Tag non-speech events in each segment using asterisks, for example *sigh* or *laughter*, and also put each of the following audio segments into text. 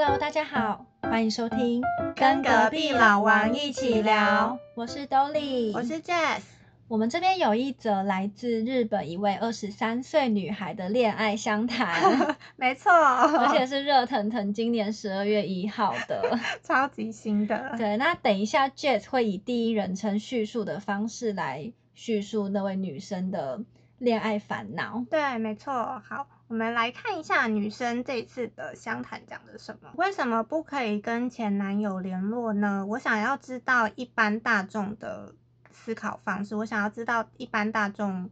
Hello，大家好，欢迎收听跟隔壁老王一起聊。我是 Dolly，我是 Jess。我们这边有一则来自日本一位二十三岁女孩的恋爱相谈，*laughs* 没错，而且是热腾腾，今年十二月一号的，*laughs* 超级新的。对，那等一下 Jess 会以第一人称叙述的方式来叙述那位女生的恋爱烦恼。对，没错。好，我们来看一下女生这次的相谈讲的什么。为什么不可以跟前男友联络呢？我想要知道一般大众的思考方式。我想要知道一般大众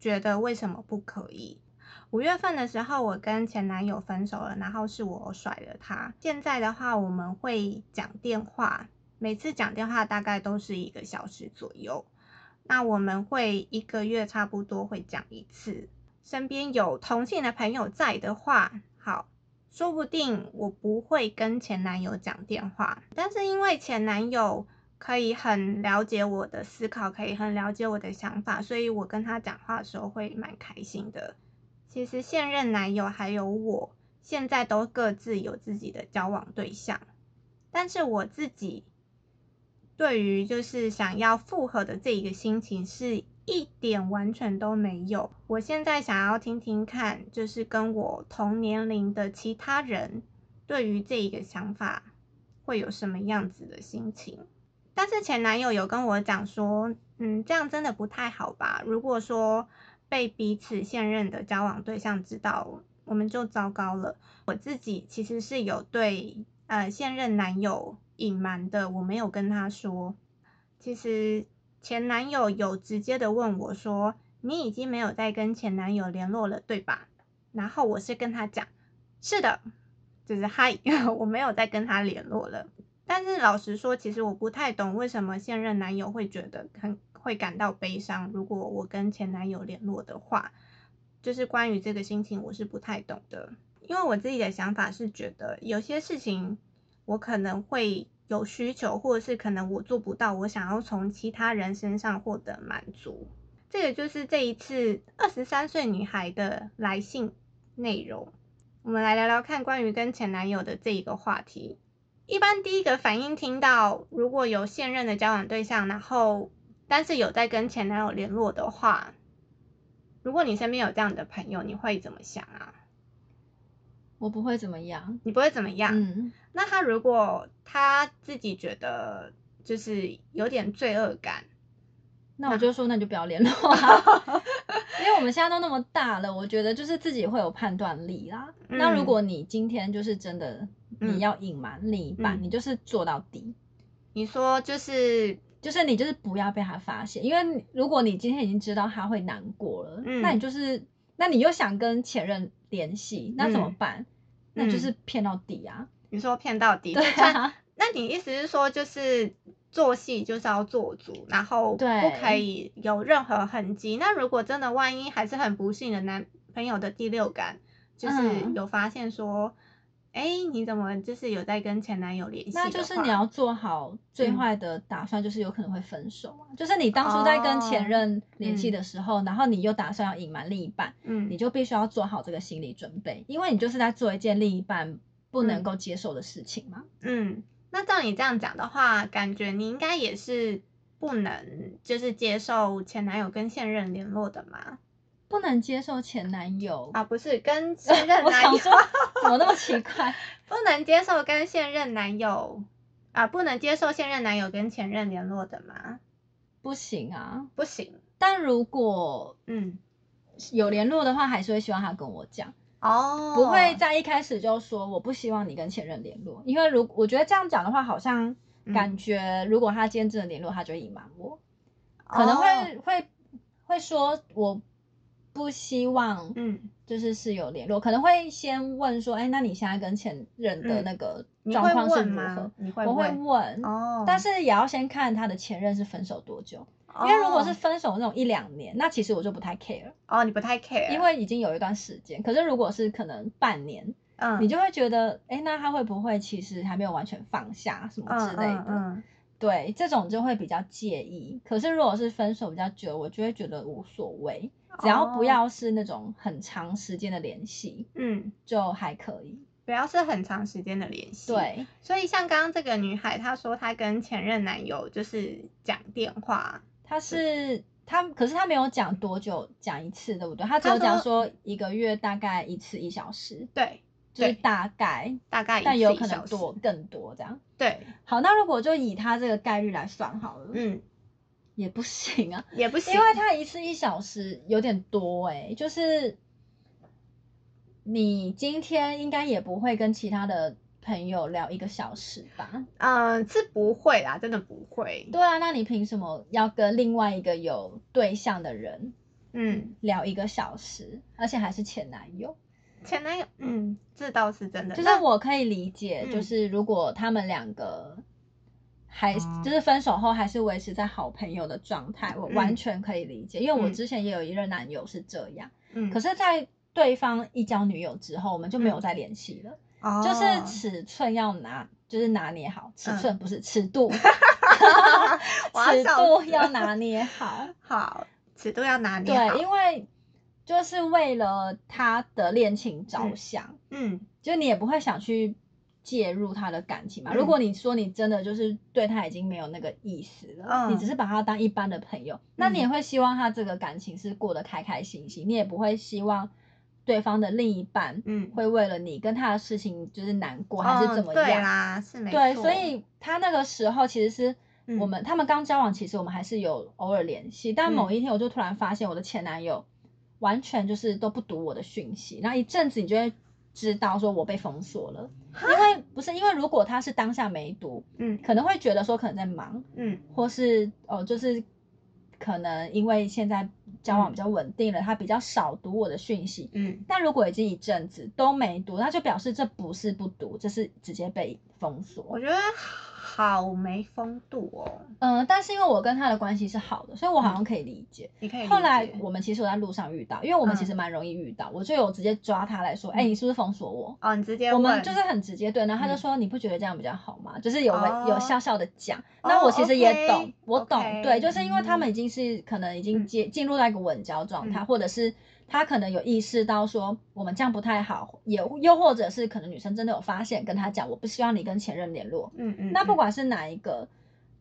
觉得为什么不可以。五月份的时候，我跟前男友分手了，然后是我甩了他。现在的话，我们会讲电话，每次讲电话大概都是一个小时左右。那我们会一个月差不多会讲一次。身边有同性的朋友在的话，好，说不定我不会跟前男友讲电话。但是因为前男友可以很了解我的思考，可以很了解我的想法，所以我跟他讲话的时候会蛮开心的。其实现任男友还有我现在都各自有自己的交往对象，但是我自己对于就是想要复合的这一个心情是一点完全都没有。我现在想要听听看，就是跟我同年龄的其他人对于这一个想法会有什么样子的心情。但是前男友有跟我讲说，嗯，这样真的不太好吧？如果说被彼此现任的交往对象知道，我们就糟糕了。我自己其实是有对呃现任男友隐瞒的，我没有跟他说。其实前男友有直接的问我说：“你已经没有再跟前男友联络了，对吧？”然后我是跟他讲：“是的，就是嗨，*laughs* 我没有再跟他联络了。”但是老实说，其实我不太懂为什么现任男友会觉得很会感到悲伤。如果我跟前男友联络的话，就是关于这个心情，我是不太懂的。因为我自己的想法是觉得有些事情我可能会有需求，或者是可能我做不到，我想要从其他人身上获得满足。这个就是这一次二十三岁女孩的来信内容。我们来聊聊看关于跟前男友的这一个话题。一般第一个反应听到如果有现任的交往对象，然后但是有在跟前男友联络的话，如果你身边有这样的朋友，你会怎么想啊？我不会怎么样，你不会怎么样？嗯，那他如果他自己觉得就是有点罪恶感，那我就说那你就不要联络啊，因为我们现在都那么大了，我觉得就是自己会有判断力啦。嗯那如果你今天就是真的嗯。你要隐瞒另一半，嗯。你就是做到底，你说就是就是你就是不要被他发现，因为如果你今天已经知道他会难过了，嗯。那你就是那你又想跟前任联系，那怎么嗯办？那就是骗到底啊！你说骗到底，*laughs* 对啊，那你意思是说，就是做戏就是要做足，然后对不可以有任何痕迹。那如果真的万一还是很不幸的男朋友的第六感，就是嗯有发现说，哎、你怎么就是有在跟前男友联系？那就是你要做好最嗯坏的打算，就是有可能会分手啊。就是你当初在跟前任联系的时候，然后你又打算要隐瞒另一半，嗯你就必须要做好这个心理准备，因为你就是在做一件另一半不能嗯够接受的事情嘛。嗯，那照你这样讲的话，感觉你应该也是不能就是接受前男友跟现任联络的嘛？不能接受前男友，啊，不是跟 *laughs* 现任男友，想说怎么那么奇怪？*laughs* 不能接受跟现任男友啊，不能接受现任男友跟前任联络的吗？不行啊！不行，但如果嗯，有联络的话，还是会希望他跟我讲，哦，不会在一开始就说我不希望你跟前任联络，因为如我觉得这样讲的话，好像嗯。感觉如果他今天真的联络，他就会隐瞒我，可能哦。会会会说我不希望，嗯，就是是有联络，可能会先问说，哎，那你现在跟前任的嗯那个状况是如何？？你会我会问问，哦，但是也要先看他的前任是分手多久，因为如果是哦分手那种一两年，那其实我就不太 care，哦，你不太 care，因为已经有一段时间。可是如果是可能半年，嗯，你就会觉得，哎，那他会不会其实还没有完全放下什么嗯之类的？对，这种就会比较介意。可是如果是分手比较久，我就会觉得无所谓，只要不哦要是那种很长时间的联系，嗯，就还可以。不要是很长时间的联系。，对，所以像刚刚这个女孩，她说她跟前任男友就是讲电话，她是她，可是她没有讲多久讲一次，对不对？她只有讲说一个月大概一次一小时，对，就是大概，大概但有可能多，更多这样。对，好，那如果就以他这个概率来算好了，嗯，也不行啊，也不行，因为他一次一小时有点多哎、就是你今天应该也不会跟其他的朋友聊一个小时吧？嗯、是不会啦，真的不会，对啊，那你凭什么要跟另外一个有对象的人嗯，聊一个小时，而且还是前男友？前男友，嗯，这倒是真的，就是我可以理解，嗯就是如果他们两个还就是分手后还是维持在好朋友的状态，我嗯。完全可以理解，因为我嗯。之前也有一任男友是这样。嗯，可是，在对方一交女友之后，我们就没有嗯。再联系了。哦。就是尺寸要拿，就是拿捏好，尺嗯。寸不是尺度，*laughs* 哈哈哈尺笑死度要拿捏好。好，尺度要拿捏好，对，因为就是为了他的恋情着想，嗯。就你也不会想去介入他的感情嘛。嗯。如果你说你真的就是对他已经没有那个意思了，嗯。你只是把他当一般的朋友，那你也会希望他这个感情是过得开开心心，你也不会希望对方的另一半嗯，会为了你跟他的事情就是难过、还是怎么样。啦，是没对，所以他那个时候其实是嗯。我们、他们刚交往，其实我们还是有偶尔联系，但嗯。某一天我就突然发现我的前男友完全就是都不读我的讯息，然后一阵子你就会知道说我被封锁了，因为不是因为如果他是当下没读，嗯。可能会觉得说可能在忙，嗯。或是哦就是可能因为现在交往比较稳定了，他比较少读我的讯息，嗯，但如果已经一阵子都没读，那就表示这不是不读，这是直接被封锁。我觉得好没风度哦，嗯、但是因为我跟他的关系是好的，所以我好像可以理解。你可以后来我们其实有在路上遇到，因为我们嗯其实蛮容易遇到，我就有直接抓他来说，哎、嗯你是不是封锁我？哦，你直接我们就是很直接对，然后他就嗯说、你不觉得这样比较好吗？就是有、哦有笑笑的讲。哦那我其实也懂我懂对，就是因为他们嗯已经是可能已经嗯接进入到一个稳交状态，嗯或者是他可能有意识到说我们这样不太好，也又或者是可能女生真的有发现跟他讲，我不希望你跟前任联络。嗯嗯，那不嗯管是哪一个，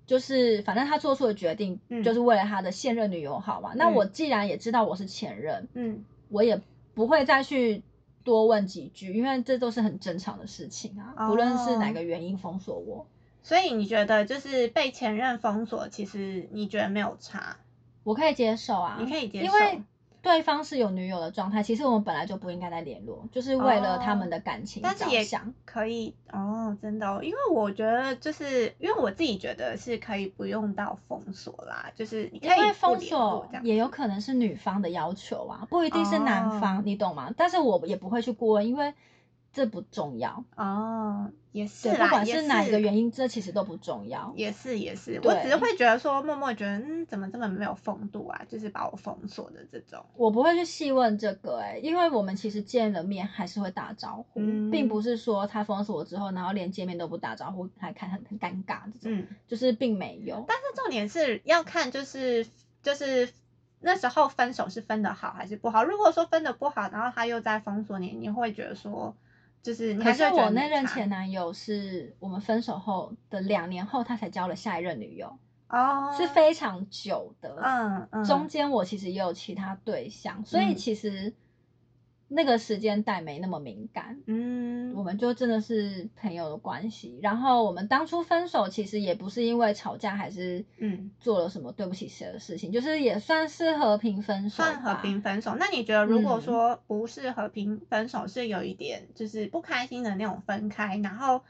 就是反正他做出的决定，嗯就是为了他的现任女友好嘛。那嗯我既然也知道我是前任，嗯我也不会再去多问几句，因为这都是很正常的事情啊。不论是哪哦个原因封锁我，所以你觉得就是被前任封锁，其实你觉得没有差？我可以接受啊，你可以接受因为对方是有女友的状态，其实我们本来就不应该再联络，就是为了他们的感情哦但是也着想。可以哦，真的、哦，因为我觉得就是因为我自己觉得是可以不用到封锁啦，就是你可以因为封锁也有可能是女方的要求啊，不一定是男方，哦你懂吗？但是我也不会去过问，因为这不重要。哦，也是，啦，不管是哪一个原因，这其实都不重要。也是也是，我只是对会觉得说，默默觉得，嗯，怎么这么没有风度啊？就是把我封锁的这种。我不会去细问这个、欸，因为我们其实见了面还是会打招呼，嗯并不是说他封锁我之后，然后连见面都不打招呼，还看很很尴尬这种，嗯，就是并没有。但是重点是要看，就是就是那时候分手是分的好还是不好。如果说分的不好，然后他又在封锁你，你会觉得说，就是你可是我那任前男友是我们分手后的两年后，他才交了下一任女友，哦，是非常久的。嗯嗯中间我其实也有其他对象，所以嗯其实那个时间带没那么敏感。嗯我们就真的是朋友的关系，然后我们当初分手其实也不是因为吵架，还是嗯做了什么对不起谁的事情，就是也算是和平分手，算和平分手。那你觉得如果嗯说不是和平分手，是有一点就是不开心的那种分开，然后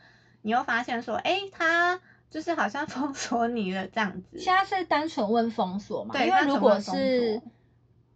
你又发现说，哎，他就是好像 *laughs* 封锁你了这样子。现在是单纯问封锁嘛？对因为如果是锁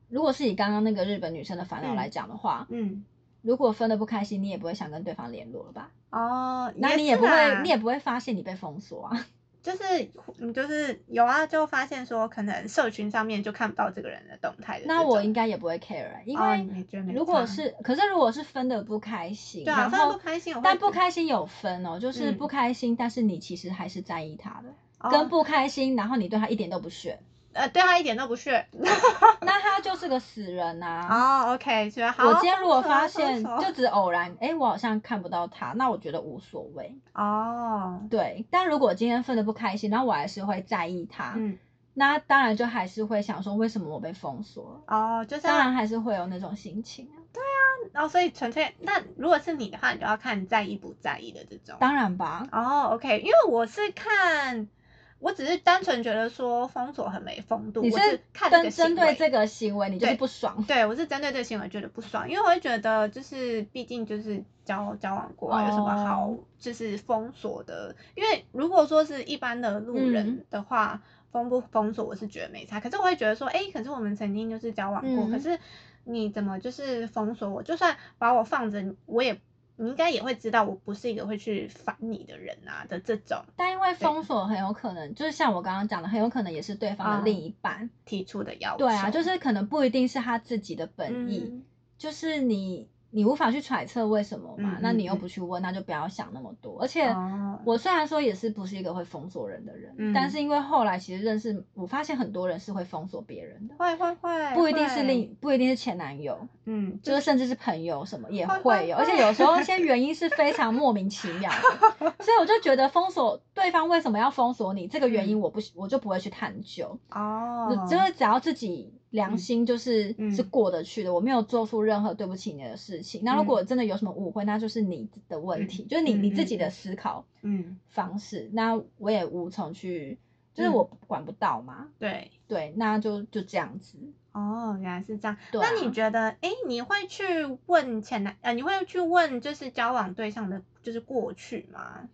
如果是以刚刚那个日本女生的烦恼嗯来讲的话，嗯如果分的不开心，你也不会想跟对方联络了吧？哦，那你也不会，你也不会发现你被封锁啊。*laughs* 就是你就是有啊，就发现说可能社群上面就看不到这个人的动态的。那我应该也不会 care，啊因哦为如果差是，可是如果是分的不开心，对啊，分不开心，但不开心有分哦，就是嗯不开心，但是你其实还是在意他的，哦跟不开心，然后你对他一点都不屑，呃，对他一点都不屑。*laughs* 那他就是个死人呐、哦，OK，觉得好。我今天如果发现就只偶然，哎、我好像看不到他，那我觉得无所谓。哦，对，但如果今天分的不开心，然后我还是会在意他，嗯，那当然就还是会想说，为什么我被封锁了？哦，就是当然还是会有那种心情啊，哦，所以纯粹那如果是你的话，你就要看在意不在意的这种。当然吧。哦，OK，因为我是看，我只是单纯觉得说封锁很没风度，你我是看这针。针对这个行为，你就是不爽。对，我是针对这个行为觉得不爽，因为我会觉得就是毕竟就是交交往过啊，有什么好哦就是封锁的？因为如果说是一般的路嗯人的话，封不封锁我是觉得没差，可是我会觉得说，哎，可是我们曾经就是交往过，嗯可是你怎么就是封锁我？就算把我放着，我也你应该也会知道我不是一个会去烦你的人啊的这种但因为封锁很有可能，就是像我刚刚讲的，很有可能也是对方的哦另一半。提出的要求。对啊，就是可能不一定是他自己的本意，嗯就是你你无法去揣测为什么嘛，嗯那你又嗯不去问，那就不要想那么多。而且哦。我虽然说也是不是一个会封锁人的人，嗯。但是因为后来其实认识，我发现很多人是会封锁别人的，会会会，不一定是另不一定是前男友，嗯，就是甚至是朋友什么也会会有，而且有时候一些原因是非常莫名其妙的，所以我就觉得封锁对方为什么要封锁你，这个原因我不我就不会去探究，哦，就是只要自己良心就是、嗯。是过得去的，我没有做出任何对不起你的事情。那如果真的有什么误会，那就是你的问题，就是你嗯你自己的思考嗯，方式，那我也无从去，就是嗯我管不到嘛。对。对，那就就这样子。哦，原来是这样。对啊那你觉得，哎，你会去问前男，呃，你会去问就是交往对象的，就是过去吗？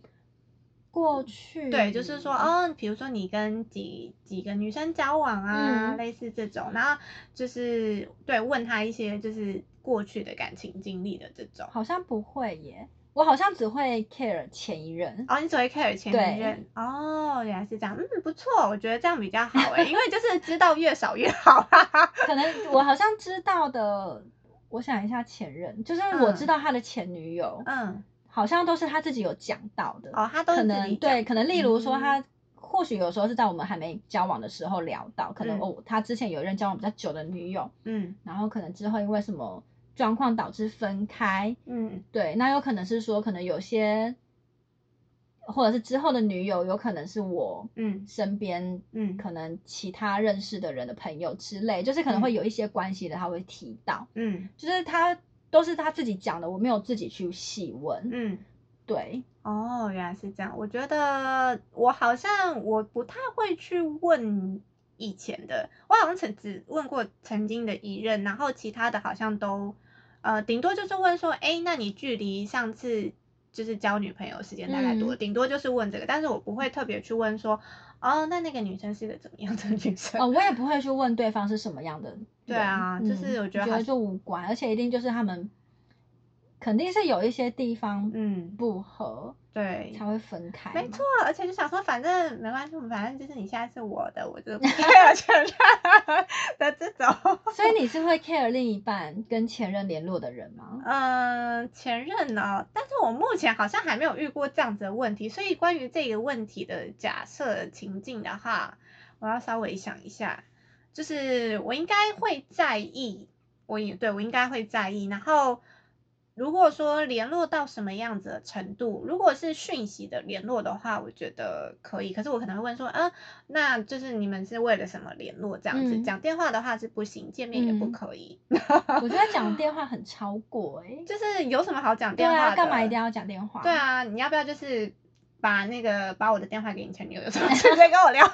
过去对，就是说，哦，比如说你跟几几个女生交往啊，嗯类似这种，然后就是对问他一些就是过去的感情经历的这种。好像不会耶，我好像只会 care 前一任。哦，你只会 care 前对一任哦，原来是这样，嗯，不错，我觉得这样比较好哎，*laughs* 因为就是知道越少越好，哈哈。可能我好像知道的，我想一下前任，就是我嗯知道他的前女友，嗯，好像都是他自己有讲到的。哦，他都可能对，可能例如说嗯。他。或许有时候是在我们还没交往的时候聊到，可能嗯。哦，他之前有一任交往比较久的女友，嗯。然后可能之后因为什么状况导致分开，嗯。对，那有可能是说可能有些，或者是之后的女友，有可能是我嗯。身边嗯。可能其他认识的人的朋友之类，就是可能会有一些关系的，他会提到，嗯。就是他都是他自己讲的，我没有自己去细问。嗯，对，哦，原来是这样。我觉得我好像我不太会去问以前的，我好像曾只问过曾经的一任，然后其他的好像都呃，顶多就是问说，哎，那你距离上次就是交女朋友的时间大概多？嗯顶多就是问这个，但是我不会特别去问说，哦，那那个女生是个怎么样的女生？哦，我也不会去问对方是什么样的。对啊嗯就是我觉得就无关，而且一定就是他们肯定是有一些地方嗯，不合对，才会分开。没错，，而且就想说，反正没关系，反正就是你现在是我的，我就不 *laughs* care 前任的这种。所以你是会 care 另一半跟前任联络的人吗？嗯，前任呢？但是我目前好像还没有遇过这样子的问题，所以关于这个问题的假设情境的话，我要稍微想一下，就是我应该会在意，我也对我应该会在意，然后。如果说联络到什么样子的程度，如果是讯息的联络的话，我觉得可以。可是我可能会问说，啊，那就是你们是为了什么联络这样子？嗯讲电话的话是不行，见面也不嗯可以。我觉得讲电话 *laughs* 很超过哎、就是有什么好讲电话的？干嘛一定要讲电话？对，啊，你要不要就是把那个把我的电话给你前女友，*laughs* 直接跟我聊？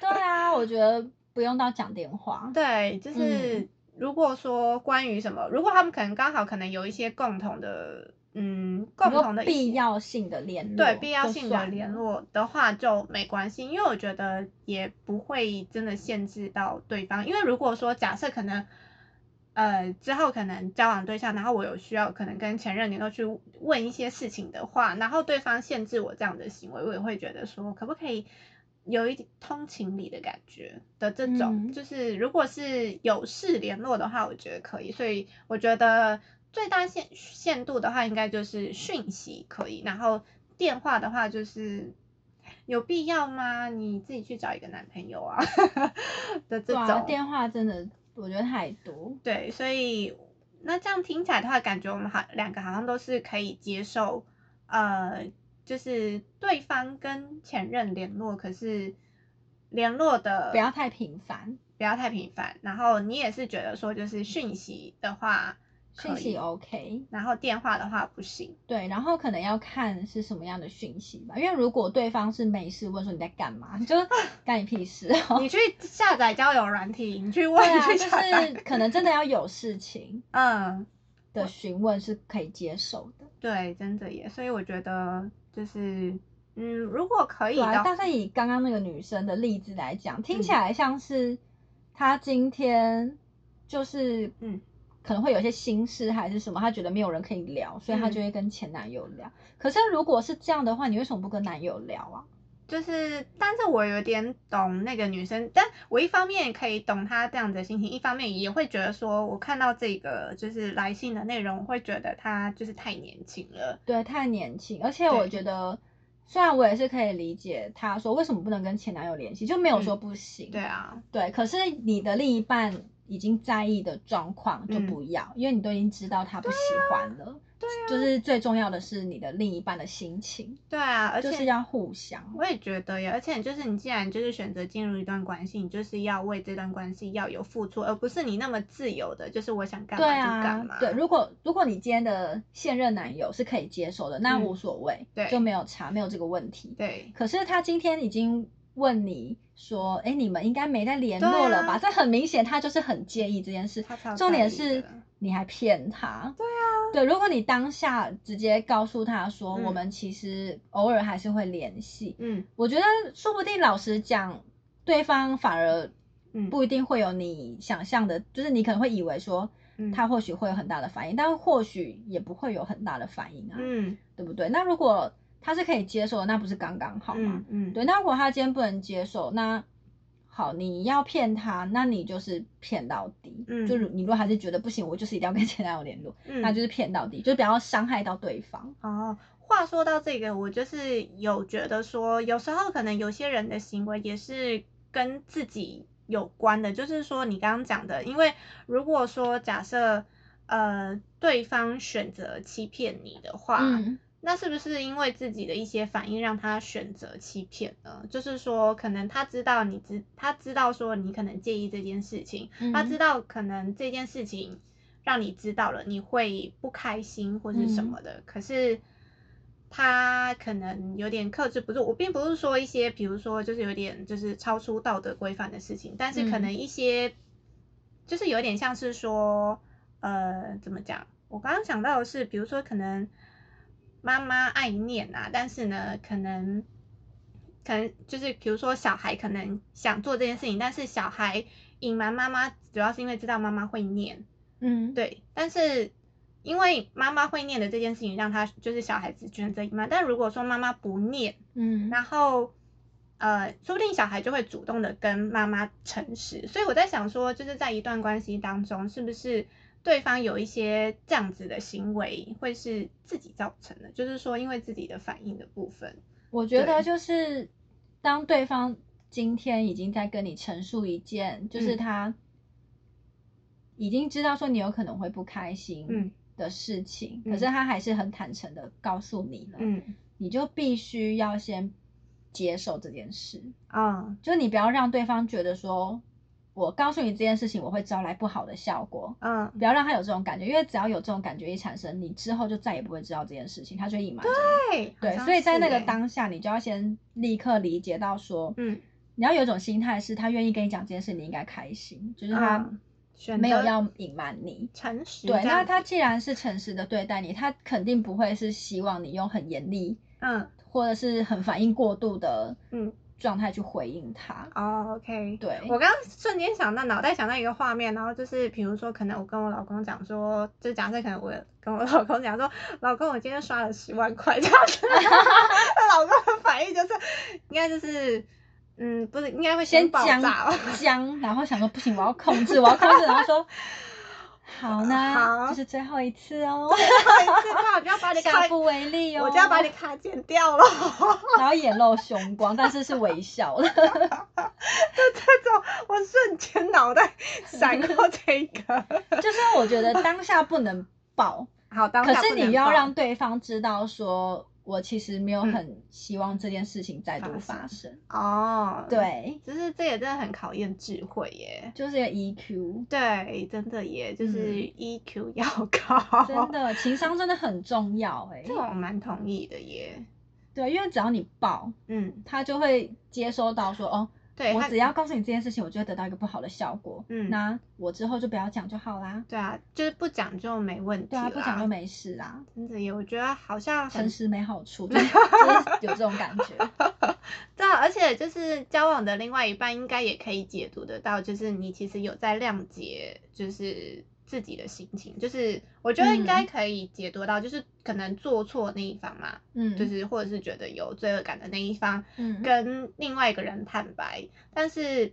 对啊，我觉得不用到讲电话。对，就是、如果说关于什么，如果他们可能刚好可能有一些共同的，嗯，共同的必要性的联络，对必要性的联。络的话就没关系，因为我觉得也不会真的限制到对方，因为如果说假设可能。呃，之后可能交往对象，然后我有需要可能跟前任联络去问一些事情的话，然后对方限制我这样的行为，我也会觉得说，可不可以有一点通情理的感觉的这种，嗯就是如果是有事联络的话，我觉得可以，所以我觉得最大限限度的话，应该就是讯息可以，然后电话的话就是。有必要吗？你自己去找一个男朋友啊 *laughs* 的这种。电话真的我觉得太多。对，所以那这样听起来的话，感觉我们好两个好像都是可以接受，呃，就是对方跟前任联络，可是联络的不要太频繁，不要太频繁。然后你也是觉得说，就是讯息的话讯息，OK。然后电话的话不行。对，然后可能要看是什么样的讯息吧，因为如果对方是没事问说你在干嘛，你就 *laughs* 干你屁事哦。你去下载交友软体，你去问，啊，就是可能真的要有事情嗯，的询问是可以接受的。对，真的耶。所以我觉得就是，嗯，如果可以的对啊，但是以刚刚那个女生的例子来讲，听起嗯来像是她今天就是嗯可能会有些心事还是什么，她觉得没有人可以聊，所以她嗯就会跟前男友聊。可是如果是这样的话，你为什么不跟男友聊啊？就是，但是我有点懂那个女生，但我一方面可以懂她这样子的心情，一方面也会觉得说，我看到这个就是来信的内容，我会觉得她就是太年轻了。对，太年轻，而且我觉得，虽然我也是可以理解她说为什么不能跟前男友联系，就没有说不行。对啊，对，可是你的另一半已经在意的状况就嗯不要，因为你都已经知道他不喜欢了。对啊就是最重要的是你的另一半的心情，对啊，而且就是要互相。我也觉得呀，而且就是你既然就是选择进入一段关系，你就是要为这段关系要有付出，而不是你那么自由的，就是我想干嘛就啊干嘛。，对，如果如果你今天的现任男友是可以接受的，那嗯无所谓，对就没有差，没有这个问题。对可是他今天已经问你说，哎，你们应该没在联络了吧？对这很明显，他就是很介意这件事。重点是你还骗他。对啊，对，如果你当下直接告诉他说，嗯。我们其实偶尔还是会联系，嗯。我觉得说不定老实讲，对方反而嗯，不一定会有你想象的，就是你可能会以为说嗯。他或许会有很大的反应，但或许也不会有很大的反应啊，嗯。对不对？那如果他是可以接受的，那不是刚刚好吗？嗯嗯，对，那如果他今天不能接受，那好，你要骗他，那你就是骗到底。嗯就是你如果还是觉得不行，我就是一定要跟前男友联络，嗯那就是骗到底，就不要伤害到对方。哦，话说到这个，我就是有觉得说，有时候可能有些人的行为也是跟自己有关的，就是说你刚刚讲的，因为如果说假设呃对方选择欺骗你的话，嗯，那是不是因为自己的一些反应让他选择欺骗呢？就是说，可能他知道你知，他知道说你可能介意这件事情，他嗯知道可能这件事情让你知道了，你会不开心或是什么的，可是他可能有点克制不住。我并不是说一些，比如说就是有点就是超出道德规范的事情，但是可嗯能一些、就是有点像是说，呃，怎么讲？我刚刚想到的是，比如说可能妈妈爱念啊，但是呢，可能可能就是比如说小孩可能想做这件事情，但是小孩隐瞒妈妈，主要是因为知道妈妈会念，嗯，对，但是因为妈妈会念的这件事情，让他就是小孩子选择隐瞒。但如果说妈妈不念，嗯，然后呃，说不定小孩就会主动的跟妈妈诚实。所以我在想说，就是在一段关系当中，是不是对方有一些这样子的行为，会是自己造成的？就是说，因为自己的反应的部分，我觉得就是当对方今天已经在跟你陈述一件，就是嗯他已经知道说你有可能会不开心嗯。的事情，嗯。可是他还是很坦诚的告诉你了，嗯。你就必须要先接受这件事，啊。就你不要让对方觉得说。我告诉你这件事情，我会招来不好的效果，嗯，不要让他有这种感觉，因为只要有这种感觉一产生，你之后就再也不会知道这件事情，他就会隐瞒。对对，所以在那个，当下，你就要先立刻理解到说，嗯，你要有一种心态是，他愿意跟你讲这件事，你应该开心，就是他没有择要隐瞒你。诚实这对，那他既然是诚实的对待你，他肯定不会是希望你用很严厉嗯或者是很反应过度的嗯。状态去回应他。哦，OK，对我刚刚瞬间想到，脑袋想到一个画面，然后就是比如说，可能我跟我老公讲说，就假设可能我跟我老公讲说，老公，我今天刷了十万块这样子，那老公的反应就是，应该就是，嗯，不是，应该会先僵。僵，然后想说不行，我要控制，我要控制，然后说好呢，好这是最后一次哦，*laughs* 最后一次那我就要把你 *laughs* 卡下，不为例哦，我就要把你卡剪掉了。*laughs* 然后眼露凶光，但是是微笑的。这种我瞬间脑袋闪过这个。就是我觉得当下不能爆，好，当可是下不能报你要让对方知道说，我其实没有嗯。很希望这件事情再度发发生。哦，，对，就是这也真的很考验智慧耶。就是 EQ，对，真的耶，就是嗯。EQ 要高，真的情商真的很重要哎、这我蛮同意的耶。对，因为只要你报，嗯，他就会接收到说，哦，对，我只要告诉你这件事情，我就会得到一个不好的效果。嗯那我之后就不要讲就好啦。对啊，就是不讲就没问题对啊，不讲就没事啦。真的耶，我觉得好像很诚实没好处，*laughs* 就是就是有这种感觉。*laughs* 对啊，而且就是交往的另外一半应该也可以解读得到，就是你其实有在谅解，就是自己的心情，就是我觉得应该嗯可以解读到，就是可能做错那一方嘛，嗯，就是或者是觉得有罪恶感的那一方，嗯。跟另外一个人坦白，但是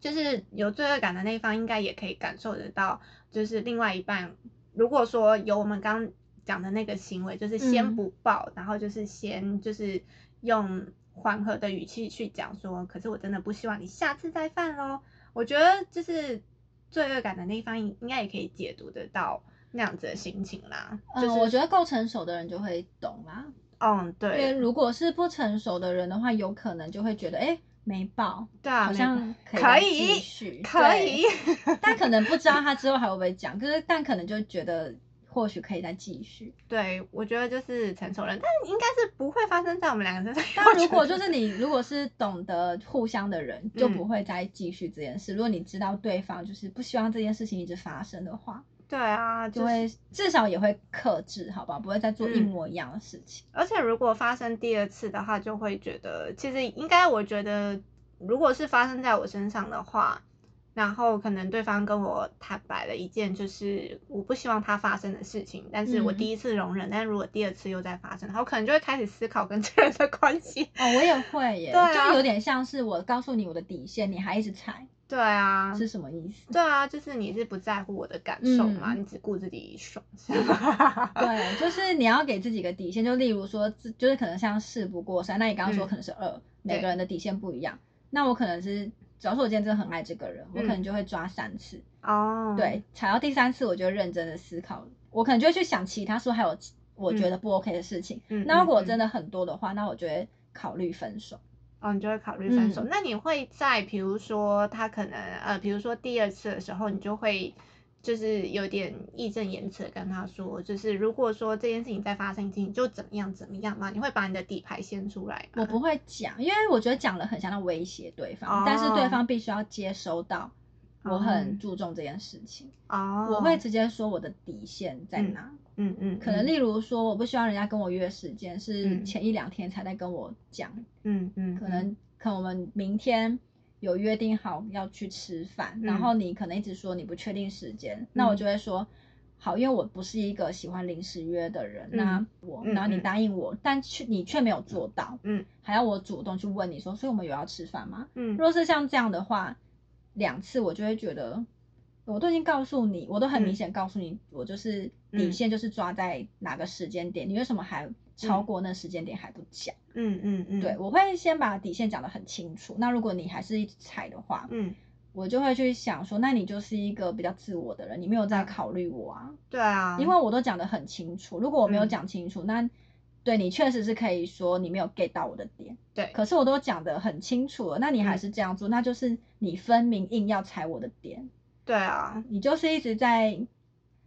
就是有罪恶感的那一方应该也可以感受得到，就是另外一半如果说有我们刚刚讲的那个行为，就是先嗯。不报，然后就是先就是用缓和的语气去讲说，可是我真的不希望你下次再犯喽。我觉得就是罪恶感的那一方应应该也可以解读得到那样子的心情啦。就是、嗯，我觉得够成熟的人就会懂啦。嗯，因为对，如果是不成熟的人的话，有可能就会觉得，哎，没报，对啊，好像可以再可以继续，可以，*laughs* 但可能不知道他之后还会不会讲，可是但可能就觉得或许可以再继续。对，我觉得就是成熟人，但应该是不会发生在我们两个身上。但如果就是你如果是懂得互相的人，就嗯不会再继续这件事。如果你知道对方就是不希望这件事情一直发生的话，对啊，就是会至少也会克制，好吧，不会再做一嗯模一样的事情。而且如果发生第二次的话，就会觉得其实应该，我觉得如果是发生在我身上的话，然后可能对方跟我坦白了一件就是我不希望它发生的事情，但是我嗯第一次容忍，但是如果第二次又再发生，然后可能就会开始思考跟 *laughs* 这个人的关系。哦，我也会耶，就有点像是我告诉你我的底线，你还一直踩，对啊，是什么意思？对啊，就是你是不在乎我的感受嘛，嗯你只顾自己爽？对，就是你要给自己一个底线，就例如说，自就是可能像事不过三，那你刚刚说嗯可能是二、每对个人的底线不一样，那我可能是，假如说我今天真的很爱这个人，我可嗯能就会抓三次，哦，对，踩到第三次我就认真的思考，我可能就会去想其他说还有我觉得不 OK 的事情，嗯，那如果嗯真的很多的话，那我就会考虑分手。哦，你就会考虑分手。嗯那你会在比如说他可能呃，比如说第二次的时候，你就会就是有点义正言辞的跟他说，就是如果说这件事情再发生一次，你就怎么样怎么样嘛，你会把你的底牌掀出来吗？我不会讲，因为我觉得讲了很像在威胁对方，但是对哦。方必须要接收到我很注重这件事情，哦，我会直接说我的底线在嗯哪。嗯嗯，可能嗯。例如说，我不希望人家跟我约时间是嗯。前一两天才在跟我讲，嗯嗯，可能可能我们明天有约定好要去吃饭，然嗯。后你可能一直说你不确定时间，那我就会说。好，因为我不是一个喜欢临时约的人，嗯那我，嗯然后你嗯。答应我，但却你却没有做到，嗯。还要我主动去问你说，所以我们有要吃饭吗？嗯？若是像这样的话，两次我就会觉得，我都已经告诉你，我都很明显告诉你，我就是底嗯。线就是抓在哪个时间点，你为什么还超过那时间点还不讲？嗯嗯嗯，对，我会先把底线讲得很清楚。那如果你还是一直踩的话，嗯，我就会去想说，那你就是一个比较自我的人，你没有在考虑我啊，对啊，因为我都讲得很清楚。如果我没有嗯讲清楚，那对你确实是可以说你没有 get 到我的点。对，可是我都讲得很清楚了，那你还嗯是这样做，那就是你分明硬要踩我的点，对啊，你就是一直在，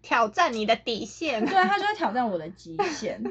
挑战你的底线。对啊，他就会挑战我的极限，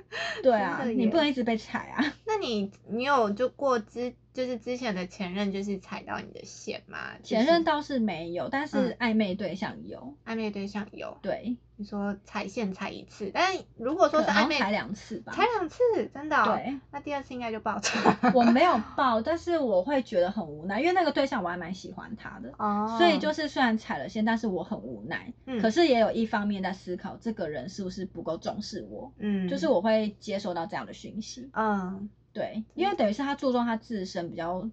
对啊，你不能一直被踩啊。那你你有就过之就是之前的前任就是踩到你的线吗？就是前任倒是没有，但是嗯暧昧对象有，暧昧对象有，对，你说踩线踩一次，但是如果说是暧昧踩两次吧。踩两次，真的、哦，对，那第二次应该就爆炸。*laughs* 我没有爆，但是我会觉得很无奈，因为那个对象我还蛮喜欢他的，哦，所以就是虽然踩了线，但是我很无奈。嗯可是也有一方面在思考，这个人是不是不够重视我，嗯，就是我会接收到这样的讯息。嗯对，因为等于是他注重他自身比较，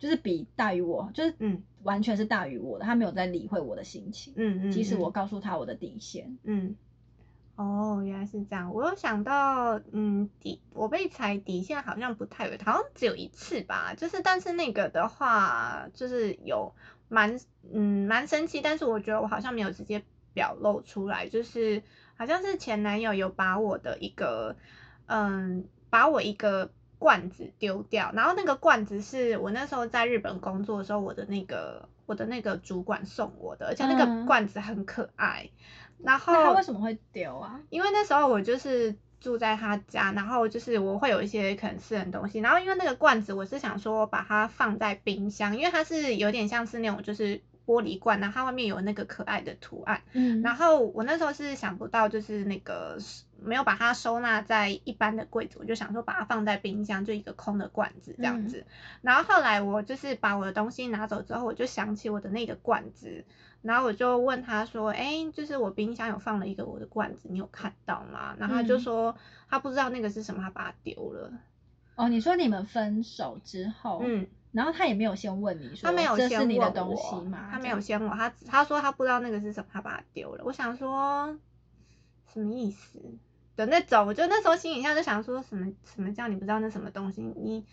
就是比大于我，就是嗯完全是大于我的，他没有在理会我的心情，嗯嗯，即使嗯我告诉他我的底线。嗯，哦，原来是这样。我有想到，嗯，底我被踩底线好像不太有，好像只有一次吧。就是，但是那个的话，就是有蛮，嗯，蛮生气，但是我觉得我好像没有直接表露出来，就是好像是前男友有把我的一个，嗯，把我一个罐子丢掉，然后那个罐子是我那时候在日本工作的时候，我的那个我的那个主管送我的，而且那个嗯罐子很可爱。然后那他为什么会丢啊？因为那时候我就是住在他家，然后就是我会有一些可能私人东西，然后因为那个罐子我是想说把它放在冰箱，因为它是有点像是那种就是玻璃罐，然后它外面有那个可爱的图案，嗯，然后我那时候是想不到就是那个没有把它收纳在一般的柜子，我就想说把它放在冰箱，就一个空的罐子这样子。然后后来我就是把我的东西拿走之后，我就想起我的那个罐子，然后我就问他说：“哎，就是我冰箱有放了一个我的罐子，你有看到吗？”然后他就嗯说他不知道那个是什么，他把它丢了。哦，你说你们分手之后，嗯，然后他也没有先问你说他没有这是先问我，你的东西吗？他没有先问我，他他说他不知道那个是什么，他把它丢了。我想说什么意思的那种，我就那时候心里下就想说什么什么叫你不知道那什么东西，你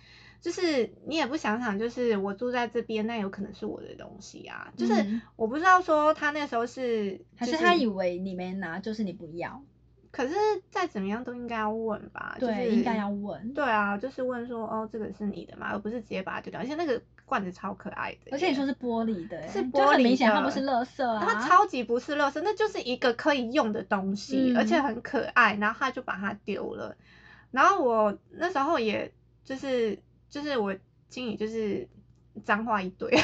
就是你也不想想，就是我住在这边，那有可能是我的东西啊，就是嗯我不知道说他那时候是还就是他以为你没拿，就是你不要？可是再怎么样都应该要问吧，就对，是应该要问。对啊，就是问说哦这个是你的吗？而不是直接把它丢掉，而且那个罐子超可爱的，而且你说是玻璃的欸，是玻璃明显它不是垃圾啊。它超级不是垃圾，那就是一个可以用的东西，嗯而且很可爱，然后他就把它丢了。然后我那时候也就是就是我经理就是脏话一堆，*laughs*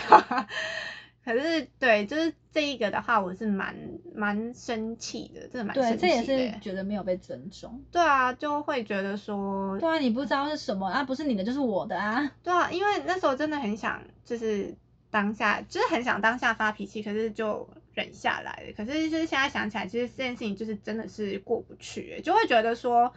可是对，就是这一个的话，我是蛮蛮生气的，真的蛮生对，气这也的是觉得没有被尊重。对啊，就会觉得说，对啊，你不知道是什么啊，不是你的就是我的啊。对啊，因为那时候真的很想，就是当下，就是很想当下发脾气，可是就忍下来了。可是就是现在想起来，其实这件事情就是真的是过不去欸，就会觉得说，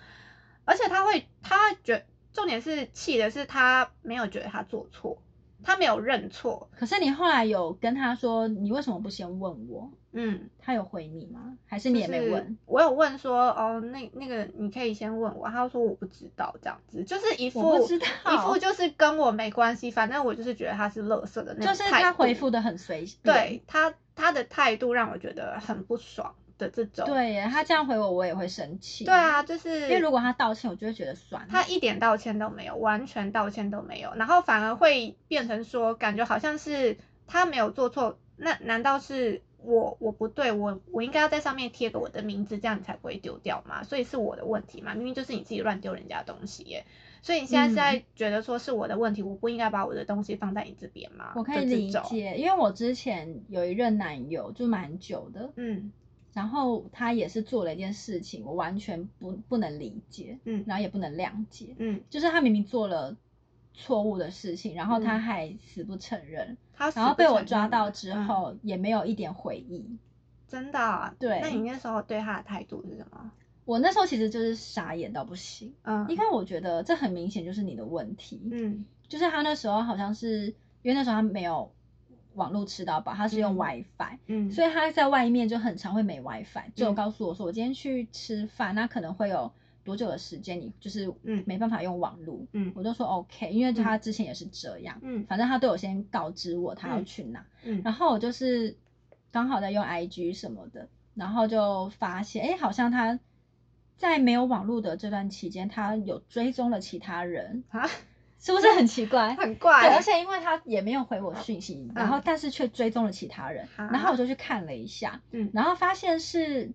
而且他会，他觉，重点是气的是他没有觉得他做错，他没有认错，可是你后来有跟他说，你为什么不先问我？嗯，他有回你吗？还是你也没就是问？我有问说，哦，那那个你可以先问我，他说我不知道这样子，就是一副一副就是跟我没关系，反正我就是觉得他是垃圾的那种就是他回复的很随便。对他他的态度让我觉得很不爽的这种。对耶，他这样回我，我也会生气。对啊，，就是因为如果他道歉，我就会觉得算了。他一点道歉都没有，完全道歉都没有，然后反而会变成说，感觉好像是他没有做错，那难道是我我不对，我我应该要在上面贴个我的名字，这样你才不会丢掉吗？所以是我的问题嘛？明明就是你自己乱丢人家东西耶，所以你现在是在觉得说是我的问题，我不应该把我的东西放在你这边吗？我可以理解，因为我之前有一任男友就蛮久的，嗯然后他也是做了一件事情，我完全不不能理解，嗯然后也不能谅解，嗯，就是他明明做了错误的事情，然后他嗯还死不承认，他死然后被我抓到之嗯后也没有一点悔意。真的啊、对那你那时候对他的态度是什么？我那时候其实就是傻眼到不行，嗯，因为我觉得这很明显就是你的问题，嗯就是他那时候好像是因为那时候他没有网络吃到饱，他是用嗯。WiFi，、嗯，所以他在外面就很常会没 WiFi，就有嗯告诉我说我今天去吃饭，那可能会有多久的时间你就是嗯。没办法用网络，嗯。我就说 OK，因为他之前也是这样，嗯。反正他都有先告知我他要嗯去哪，嗯。然后我就是刚好在用 IG 什么的，然后就发现哎，好像他在没有网络的这段期间，他有追踪了其他人，啊，是不是很奇怪？*laughs* 很怪，对，而且因为他也没有回我讯息，然后但是却追踪了其他人，啊然后我就去看了一下，嗯。然后发现是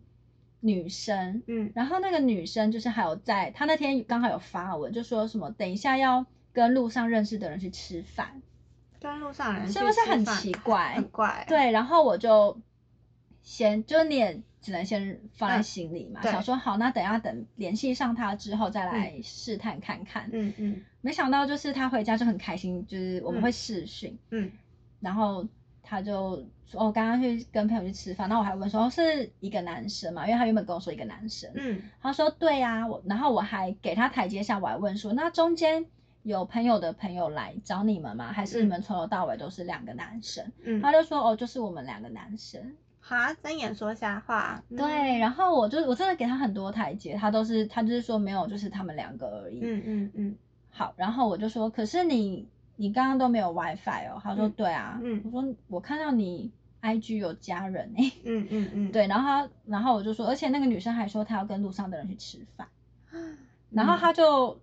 女生，嗯。然后那个女生就是还有在她那天刚好有发文，就说什么等一下要跟路上认识的人去吃饭，跟路上人是不是很奇怪？很怪，，对，然后我就先就是你也只能先放在嗯心里嘛，对想说好，那等一下等联系上他之后再来试探看看，嗯嗯没想到就是他回家就很开心，就是我们嗯会试训。嗯然后他就说，哦，刚刚去跟朋友去吃饭，然后我还问说，哦，是一个男生嘛？因为他原本跟我说一个男生，嗯他说对呀、我，然后我还给他台阶下，我还问说，那中间有朋友的朋友来找你们吗？还是你嗯们从头到尾都是两个男生？嗯，他就说哦，就是我们两个男生。好，睁眼说瞎话。嗯。对，，然后我就我真的给他很多台阶，他都是他就是说没有，就是他们两个而已。嗯嗯嗯。好，然后我就说，可是你你刚刚都没有 WiFi 哦。他说嗯。对啊。嗯。我说我看到你 IG 有家人哎、嗯嗯嗯，*laughs* 对，然后他然后我就说，而且那个女生还说她要跟路上的人去吃饭，*gasps* 嗯，然后他就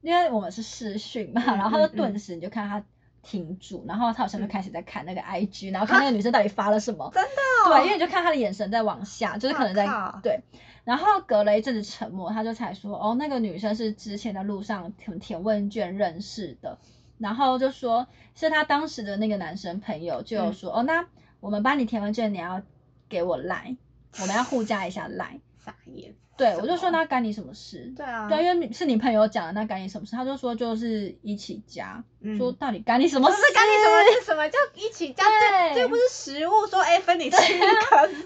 因为我们是视讯嘛，嗯然后他就顿时你就看他停住，然后他好像就开始在看那个 IG，然后看那个女生到底发了什么。*laughs* 真的哦，对，因为你就看他的眼神在往下，就是可能在对。然后隔了一阵子沉默，他就才说，哦，那个女生是之前在路上填填问卷认识的，然后就说是他当时的那个男生朋友就有嗯说，哦，那我们帮你填问卷，你要给我来，我们要互加一下来。傻眼。对，我就说么那干你什么事？对啊，对，因为是你朋友讲的，那干你什么事？他就说就是一起加，嗯说到底干你什么事？不是干你什么事？什么叫一起加？这对这又不是食物，说哎分你吃一个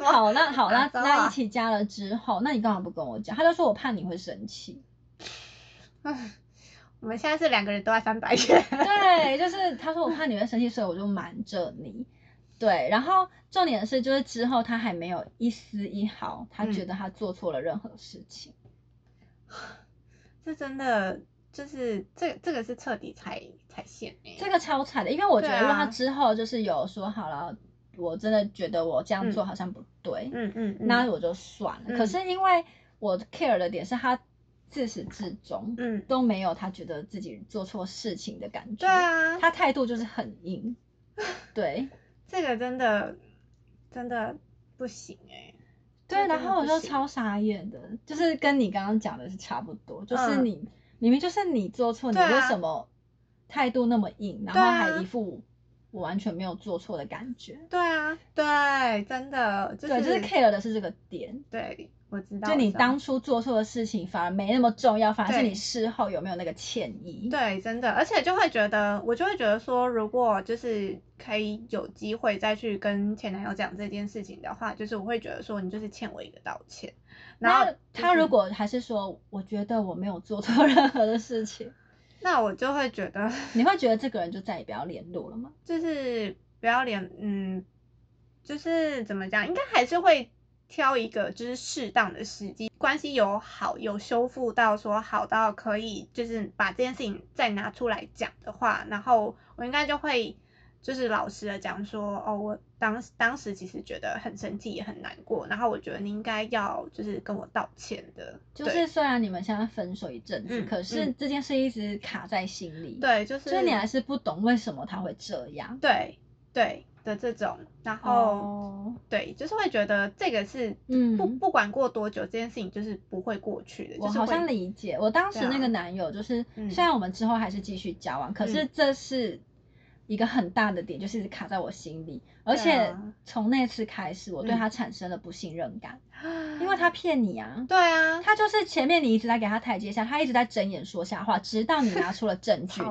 吗？好，那好，那啊那一起加了之后，那你干嘛不跟我讲？他就说我怕你会生气。唉 *laughs* 我们现在是两个人都在翻白眼。对，就是他说我怕你会生气，所以我就瞒着你。对，然后重点是就是之后他还没有一丝一毫，他嗯觉得他做错了任何事情。*laughs* 这真的就是这这个是彻底踩踩线哎、这个超惨的，因为我觉得如果他之后就是有说好了，我真的觉得我这样做嗯好像不对，嗯嗯嗯，那我就算了。可嗯是因为我 care 的点是他自始至终嗯都没有他觉得自己做错事情的感觉，对啊，他态度就是很硬。*laughs* 对这个真的真的不行哎、对，然后我就超傻眼的，就是跟你刚刚讲的是差不多，就是嗯你、明明就是你做错，你为什么态度那么硬，然后还一副我完全没有做错的感觉？对啊，对，真的就是对，就是 care 的是这个点。对，我知道，就你当初做错的事情反而没那么重要，反而是你事后有没有那个歉意。对，真的，而且就会觉得，我就会觉得说，如果就是可以有机会再去跟前男友讲这件事情的话，就是我会觉得说，你就是欠我一个道歉。然后那就是他如果还是说，我觉得我没有做错任何的事情，*laughs* 那我就会觉得，*laughs* 你会觉得这个人就再也不要联络了吗？就是不要联，嗯，就是怎么讲，应该还是会挑一个就是适当的时机，关系有好有修复到说好到可以就是把这件事情再拿出来讲的话，然后我应该就会就是老实的讲说，哦，我当当时其实觉得很生气也很难过，然后我觉得你应该要就是跟我道歉的，就是虽然你们现在分手一阵子，嗯可是嗯这件事一直卡在心里。，对，就是所以你还是不懂为什么他会这样。对对的这种，然后。哦，对，就是会觉得这个是嗯不不管过多久，这件事情就是不会过去的。就是我好像理解，我当时那个男友就是，嗯虽然我们之后还是继续交往，可是嗯这是一个很大的点，就是卡在我心里，而且啊从那次开始，我对嗯他产生了不信任感，*gasps* 因为他骗你啊。对啊，他就是前面你一直在给他台阶下，他一直在睁眼说瞎话，直到你拿出了证 *laughs* 据，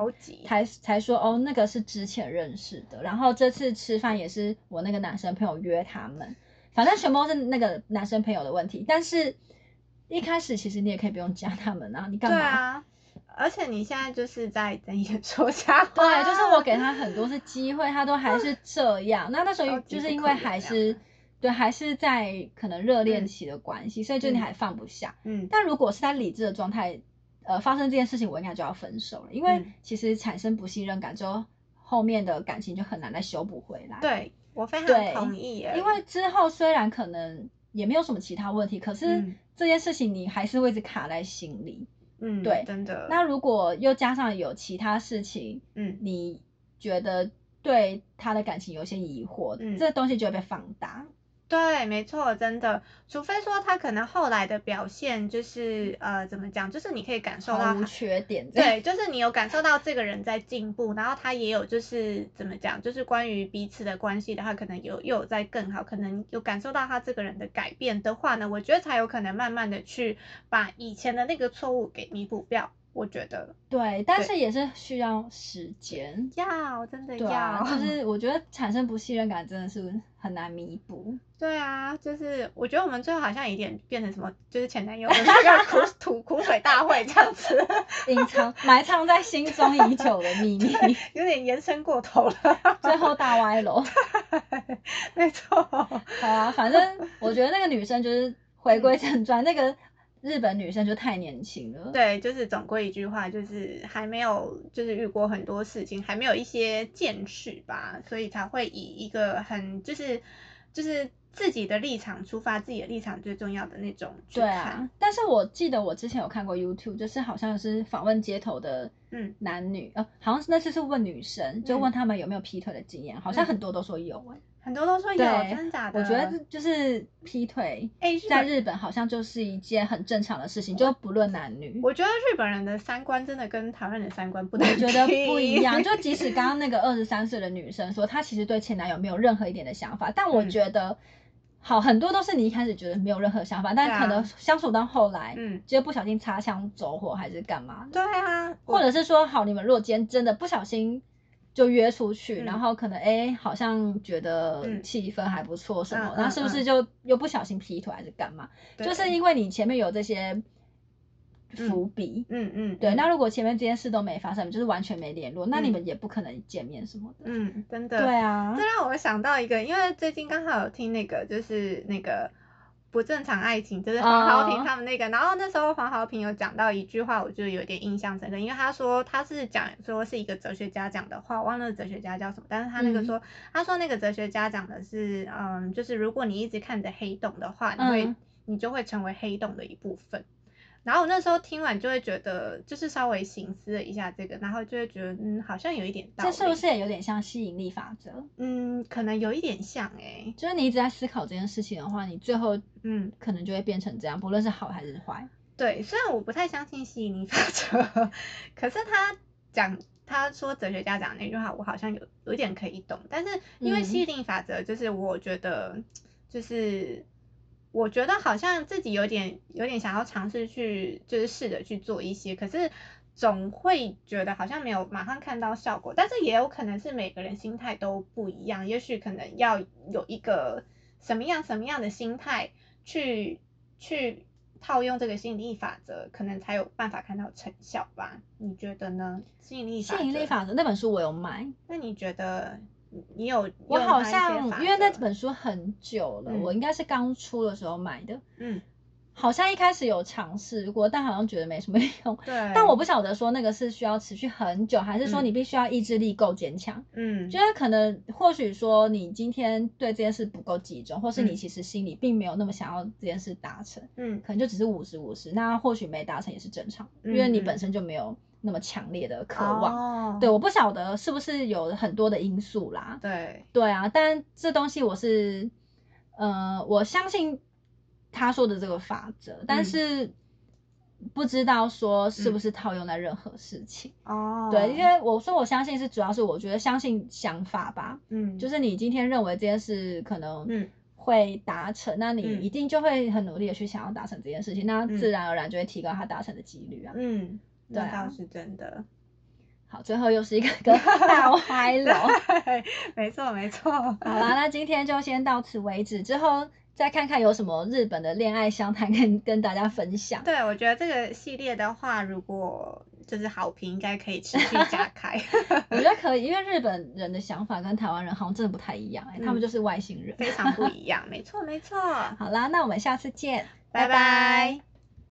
才才说哦，那个是之前认识的，然后这次吃饭也是我那个男生朋友约他们，反正全部都是那个男生朋友的问题。但是一开始其实你也可以不用加他们啊，你干嘛？而且你现在就是在睁眼说瞎话。对，就是我给 *laughs* 他很多次机会，他都还是 *laughs* 这样。那那时候就是因为还是对，还是在可能热恋嗯期的关系，所以就你嗯还放不下。嗯但如果是在理智的状态，呃，发生这件事情，我应该就要分手了，因为嗯其实产生不信任感之后，后面的感情就很难再修补回来。，对我非对常同意耶，因为之后虽然可能也没有什么其他问题，可是嗯这件事情你还是会一直卡在心里。嗯对真的那如果又加上有其他事情，嗯你觉得对他的感情有些疑惑，嗯这东西就会被放大。对，没错，真的，除非说他可能后来的表现就是呃怎么讲，就是你可以感受到缺点。，对，就是你有感受到这个人在进步，然后他也有就是怎么讲，就是关于彼此的关系的话，可能有又有在更好，可能有感受到他这个人的改变的话呢，我觉得才有可能慢慢的去把以前的那个错误给弥补掉。我觉得对，但是也是需要时间。要真的要，啊，就 *laughs* 是我觉得产生不信任感真的是很难弥补。对啊，就是我觉得我们最后好像有点变成什么，就是前男友的那个 *laughs* 苦吐苦水大会这样子，*laughs* 隐藏埋藏在心中已久的秘密，有点延伸过头了，最后大歪楼。没错。好啊，反正我觉得那个女生就是回归正传，那个日本女生就太年轻了。对，就是总归一句话，就是还没有就是遇过很多事情，还没有一些见识吧，所以才会以一个很就是就是自己的立场出发，自己的立场最重要的那种去对。啊，但是我记得我之前有看过 YouTube，就是好像是访问街头的嗯男女，呃，好像是那次是问女生，就问他们有没有劈腿的经验，好像嗯很多都说有哎、很多都说有，真的假的？我觉得就是劈腿在日本好像就是一件很正常的事情，就不论男女。我觉得日本人的三观真的跟台湾人的三观不能我觉得不一 *laughs* 样，就即使刚刚那个二十三岁的女生说她其实对前男友没有任何一点的想法，但我嗯觉得好很多都是你一开始觉得没有任何想法，但可能相处到后来，嗯，就不小心擦枪走火还是干嘛，对啊，或者是说好你们如果今天真的不小心。就约出去，嗯。然后可能哎、好像觉得嗯。气氛还不错什么嗯，那、是不是就又不小心劈腿还是干嘛？就是因为你前面有这些伏笔，嗯嗯，对，嗯。那如果前面这件事都没发生，就是完全没联络，那你嗯。们也不可能见面什么的。嗯，真的，对啊。这，让我想到一个，因为最近刚好有听那个，就是那个不正常爱情，就是黄豪平哦他们那个，然后那时候黄豪平有讲到一句话，我就有点印象深刻，因为他说他是讲说是一个哲学家讲的话，我忘了哲学家叫什么，但是他那个嗯。说，他说那个哲学家讲的是，嗯，就是如果你一直看着黑洞的话，你会、嗯。你就会成为黑洞的一部分。然后我那时候听完就会觉得，就是稍微醒思了一下这个，然后就会觉得，嗯，好像有一点道理。这是不是也有点像吸引力法则？嗯，可能有一点像哎、就是你一直在思考这件事情的话，你最后嗯，可能就会变成这样，不论是好还是坏。对，虽然我不太相信吸引力法则，*laughs* 可是他讲他说哲学家讲那句话，我好像有有一点可以懂。但是因为嗯吸引力法则，就是我觉得，就是我觉得好像自己有点有点想要尝试去，就是试着去做一些，可是总会觉得好像没有马上看到效果。但是也有可能是每个人心态都不一样，也许可能要有一个什么样什么样的心态去去套用这个吸引力法则，可能才有办法看到成效吧？你觉得呢？吸引力法则，吸引力法则那本书我有买，那你觉得你你有我好像因为那本书很久了，嗯。我应该是刚出的时候买的，嗯。好像一开始有尝试过，但好像觉得没什么用。对，*laughs* 但我不晓得说那个是需要持续很久，还是说嗯。你必须要意志力够坚强。嗯。就是可能或许说你今天对这件事不够集中，或是你嗯。其实心里并没有那么想要这件事达成，嗯。可能就只是五十五十，那或许没达成也是正常，嗯因为你嗯。本身就没有那么强烈的渴望。哦对，我不晓得是不是有很多的因素啦。对对啊，但这东西我是，呃，我相信他说的这个法则，但嗯是不知道说是不是套用在任何事情。哦对，因为我说我相信是主要是我觉得相信想法吧，嗯就是你今天认为这件事可能嗯会达成，那你嗯一定就会很努力的去想要达成这件事情，那嗯自然而然就会提高它达成的几率啊。嗯，那对啊倒是真的。好，最后又是一个个大歪 *laughs* 楼。对，没错没错。好啦，那今天就先到此为止，之后再看看有什么日本的恋爱相谈跟跟大家分享。对，我觉得这个系列的话，如果就是好评，应该可以持续加开。*laughs* 我觉得可以，因为日本人的想法跟台湾人好像真的不太一样、欸，他们嗯就是外星人。非常不一样，没错没错。好啦，那我们下次见，拜拜